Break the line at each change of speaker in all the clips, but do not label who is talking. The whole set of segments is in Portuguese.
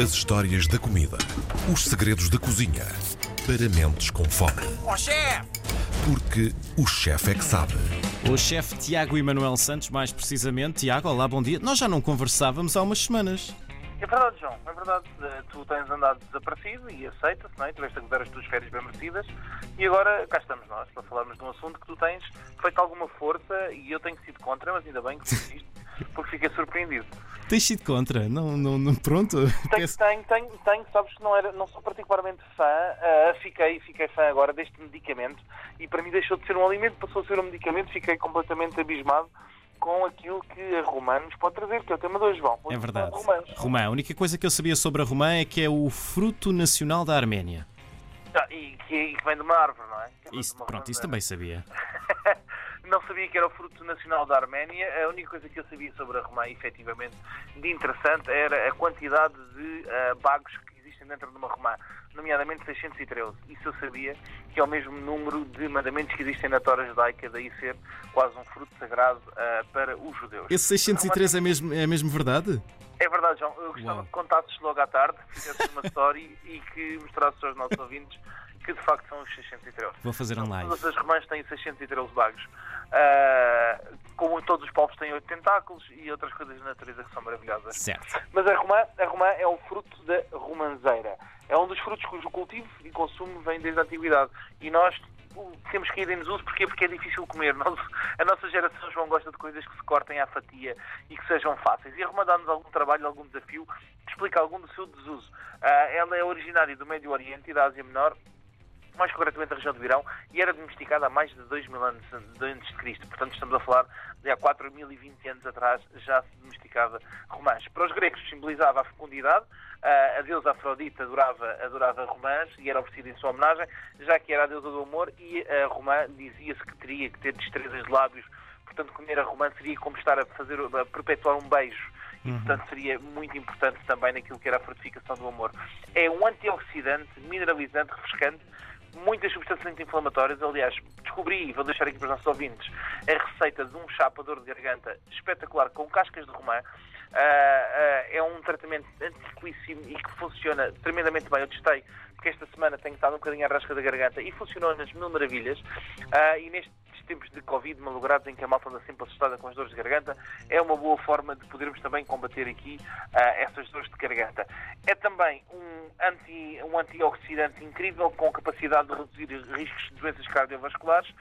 As histórias da comida. Os segredos da cozinha. Para mentes com fome.
Ó chefe!
Porque o chefe é que sabe.
O chefe Tiago Emanuel Santos, mais precisamente. Tiago, olá, bom dia. Nós já não conversávamos há umas semanas.
É verdade, João, é verdade. Eh, Tu tens andado desaparecido e aceita-se, não é? Tiveste a gozar as tuas férias bem merecidas e agora cá estamos nós para falarmos de um assunto que tu tens feito alguma força e eu tenho sido contra, mas ainda bem que isto porque fiquei surpreendido.
Tens sido contra? Não, não, não pronto.
Tenho,
Peço-
tenho, tenho, tenho, sabes que não, era, não sou particularmente fã, ah, fiquei, fiquei fã agora deste medicamento e para mim deixou de ser um alimento, passou a ser um medicamento, fiquei completamente abismado com aquilo que a Romã nos pode trazer, que é o tema de hoje, João.
É verdade. Romã, a única coisa que eu sabia sobre a romã é que é o fruto nacional da Arménia.
Ah, e, que, e que vem de uma árvore, não é? Que
Isso, pronto, isso também sabia.
Não sabia que era o fruto nacional da Arménia. A única coisa que eu sabia sobre a romã, efetivamente, de interessante, era a quantidade de ah, bagos que existem dentro de uma romã, nomeadamente 613. Isso eu sabia, que é o mesmo número de mandamentos que existem na Torá judaica, daí ser quase um fruto sagrado ah, para os judeus.
Esse 603 é mesmo, é mesmo verdade?
É verdade, João. Eu gostava
Uau.
que contasses logo à tarde, que fizesses uma story e que mostrasses aos nossos ouvintes que de facto são os 613.
Vou fazer um live.
Todas as romãs têm 613 bagos. Ah, como todos os povos têm oito tentáculos e outras coisas da natureza que são maravilhosas.
Certo.
Mas a romã, a romã é o fruto da romanzeira. É um dos frutos cujo cultivo e consumo vem desde a antiguidade. E nós uh, temos que ir em desuso porquê? porque é difícil comer. Nós- a nossa geração, João, gosta de coisas que se cortem à fatia e que sejam fáceis. E a romã dá-nos algum trabalho, algum desafio, explica algum do seu desuso. Ah, ela é originária do Médio Oriente e da Ásia Menor, mais concretamente da região do Irão, e era domesticada há mais de 2 mil anos antes de Cristo. Portanto, estamos a falar de há 4.020 anos atrás já se domesticava romãs. Para os gregos simbolizava a fecundidade, a deusa Afrodite adorava, adorava romãs e era oferecida em sua homenagem, já que era a deusa do amor e a romã dizia-se que teria que ter destrezas de lábios, portanto comer a romã seria como estar a fazer, a perpetuar um beijo. E, portanto, seria muito importante também naquilo que era a fortificação do amor. É um antioxidante, mineralizante, refrescante, muitas substâncias anti-inflamatórias. Aliás, descobri, e vou deixar aqui para os nossos ouvintes, a receita de um chá para dor de garganta espetacular com cascas de romã. Ah, ah, é um tratamento antiquíssimo e que funciona tremendamente bem. Eu testei, porque esta semana tenho estado um bocadinho à rasca da garganta e funcionou nas mil maravilhas. Ah, e nestes tempos de Covid malogrados em que a malta anda sempre assustada com as dores de garganta, é uma boa forma de podermos também combater aqui ah, essas dores de garganta. É também um, anti, um antioxidante incrível com capacidade de reduzir riscos de doenças cardiovasculares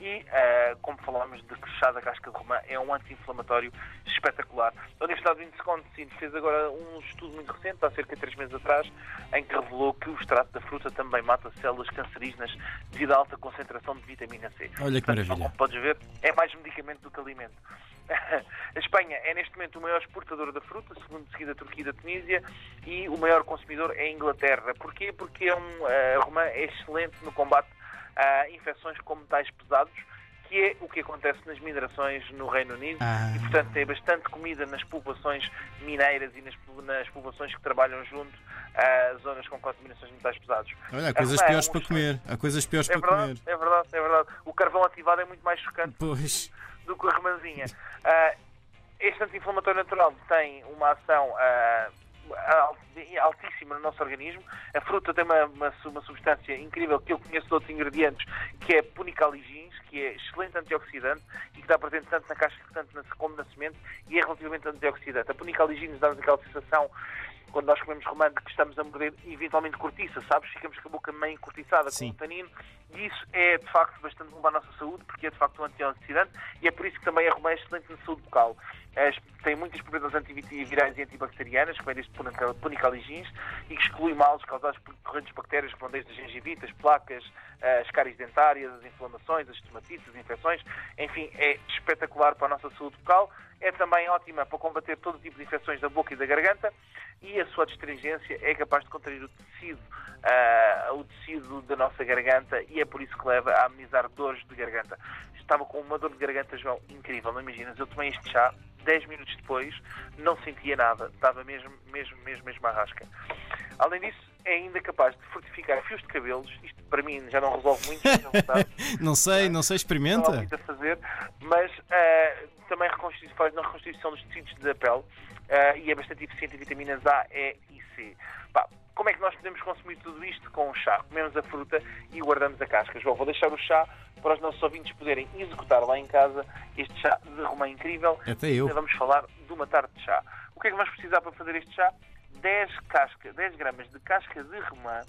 e, ah, como falámos de chá da casca de romã, é um anti-inflamatório espetacular. A Universidade de Wisconsin fez agora um estudo muito recente, há cerca de três meses atrás, em que revelou que o extrato da fruta também mata células cancerígenas devido à alta concentração de vitamina C.
Olha que
Portanto,
maravilha.
Como podes ver, é mais medicamento do que alimento. A Espanha é neste momento o maior exportador da fruta, segundo seguida a Turquia e a Tunísia, e o maior consumidor é a Inglaterra. Porquê? Porque é um, a romã é excelente no combate a infecções com metais pesados, que é o que acontece nas minerações no Reino Unido,
Ah.
e portanto tem bastante comida nas populações mineiras e nas, nas populações que trabalham junto a zonas com contaminações de metais pesados.
Olha, há coisas
é
piores
um
para comer. Há coisas piores
É
para comer.
verdade, é verdade, é verdade. O carvão ativado é muito mais chocante
Pois.
do que a romãzinha. Ah, este anti-inflamatório natural tem uma ação al- altíssima no nosso organismo. A fruta tem uma, uma, uma substância incrível que eu conheço de outros ingredientes, que é punicaligins, que é excelente antioxidante e que está presente tanto na casca tanto na, como na semente e é relativamente antioxidante. A punicaligins dá-nos aquela sensação quando nós comemos romã que estamos a morder eventualmente cortiça, sabes? Ficamos com a boca meio cortiçada
Sim.
com o tanino e isso é de facto bastante bom para a nossa saúde porque é de facto um antioxidante e é por isso que também a romã é excelente na saúde bucal. As- tem muitas propriedades antivirais e antibacterianas, que vêm desde punica- punicaligins e que exclui males causados por correntes bactérias que vão desde as gengivitas, placas, eh, as cáries dentárias, as inflamações, as estomatites, as infecções. Enfim, é espetacular para a nossa saúde bucal. É também ótima para combater todo tipo de infecções da boca e da garganta e a sua astringência é capaz de contrair o tecido, ah, o tecido da nossa garganta e é por isso que leva a amenizar dores de garganta. Estava com uma dor de garganta, João, incrível, não imaginas? Eu tomei este chá, 10 minutos depois, não sentia nada, estava mesmo, mesmo, mesmo, mesmo à rasca. Além disso, é ainda capaz de fortificar fios de cabelos, isto para mim já não resolve muito.
Não sei, não sei,
não há
experimenta.
muito a fazer, mas ah, também reconstitui- faz na reconstituição dos tecidos da pele ah, e é bastante eficiente em vitaminas A, E e. Pá, como é que nós podemos consumir tudo isto com o chá? Comemos a fruta e guardamos a casca. João, vou deixar o chá para os nossos ouvintes poderem executar lá em casa este chá de romã incrível.
Até eu.
Vamos falar de uma tarde de chá. O que é que vamos precisar para fazer este chá? 10, casca, 10 gramas de casca de romã.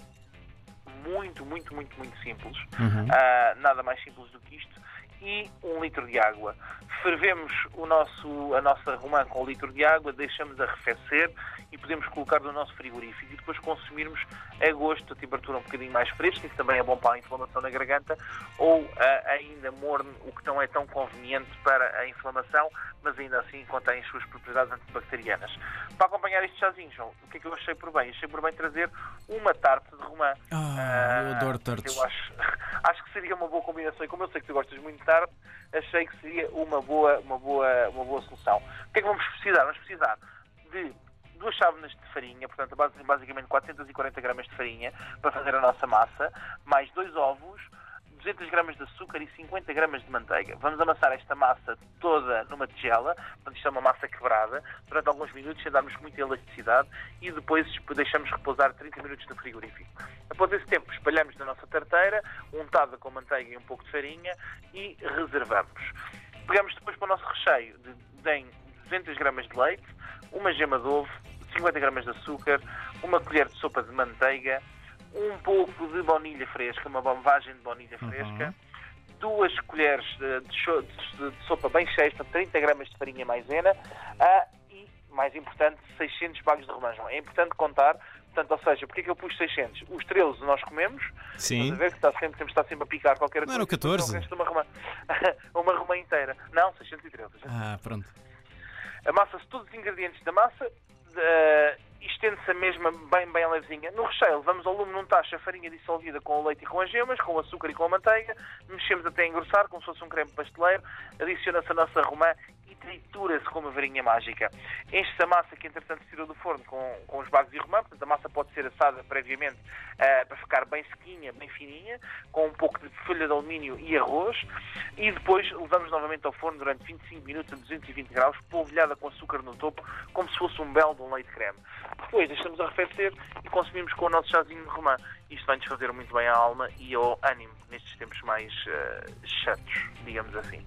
Muito, muito, muito, muito simples.
Uhum.
Ah, nada mais simples do que isto. E um litro de água. Fervemos o nosso, a nossa romã com um litro de água, deixamos arrefecer e podemos colocar no nosso frigorífico e depois consumirmos a gosto, a temperatura um bocadinho mais fresca, isso também é bom para a inflamação na garganta, ou ah, ainda morno, o que não é tão conveniente para a inflamação, mas ainda assim contém as suas propriedades antibacterianas. Para acompanhar este chazinho, João, o que é que eu achei por bem? Achei por bem trazer uma tarte de romã.
Ah, eu
Ah,
adoro tartes.
Eu acho, acho que seria uma boa combinação e como eu sei que tu gostas muito de tarte, achei que seria uma boa, uma boa, uma boa solução. O que é que vamos precisar? Vamos precisar de duas chávenas de farinha, portanto basi- basicamente 440 gramas de farinha para fazer a nossa massa, mais dois ovos, 200 gramas de açúcar e 50 gramas de manteiga. Vamos amassar esta massa toda numa tigela, portanto isto é uma massa quebrada, durante alguns minutos, sem darmos muita elasticidade e depois deixamos repousar 30 minutos no frigorífico. Após esse tempo, espalhamos na nossa tarteira, untada com manteiga e um pouco de farinha e reservamos. Pegamos depois para o nosso recheio de, de 200 gramas de leite, uma gema de ovo, 50 gramas de açúcar, uma colher de sopa de manteiga, um pouco de baunilha fresca, uma bombagem de baunilha
Uhum.
fresca, duas colheres de, de de- sopa bem cheias, portanto 30 gramas de farinha maisena ah, e, mais importante, 600 bagos de romã. É importante contar, portanto, ou seja, porque é que eu pus 600? Os 13 nós comemos, Estás a
Sim.
ver que está sempre, temos de estar sempre a picar qualquer
Não
coisa.
era o 14?
Então, o resto de uma romã. uma romã inteira. Não, 613. 613.
Ah, pronto.
Amassa-se todos os ingredientes da massa, eh, estende-se a mesma bem, bem levezinha. No recheio, levamos ao lume num tacho a farinha dissolvida com o leite e com as gemas, com o açúcar e com a manteiga, mexemos até engrossar, como se fosse um creme pasteleiro, adiciona-se a nossa romã e tritura-se com uma varinha mágica. Enche-se a massa que, entretanto, se tirou do forno com, com os bagos de romã, portanto, a massa pode ser assada previamente eh, para ficar bem sequinha, bem fininha, com um pouco de folha de alumínio e arroz, e depois levamos novamente ao forno durante 25 minutos a 220 graus, polvilhada com açúcar no topo, como se fosse um belo de um leite creme. Depois deixamos arrefecer e consumimos com o nosso chazinho de romã. Isto vai-nos fazer muito bem à alma e ao ânimo nestes tempos mais eh, chatos, digamos assim.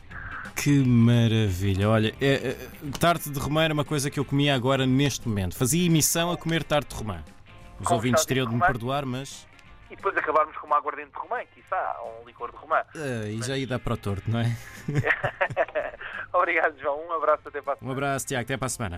Que maravilha. Olha, é, é, tarte de romã era uma coisa que eu comia agora neste momento. Fazia emissão a comer tarte de romã. Os
Com
ouvintes
chá de
teriam de me perdoar, mas
E depois acabarmos com uma aguardente de romã, quiçá, ou um licor de romã.
ah, e já ia dar para o torto, não é?
Obrigado, João. Um abraço até para a
Um abraço, Tiago. Até para a semana.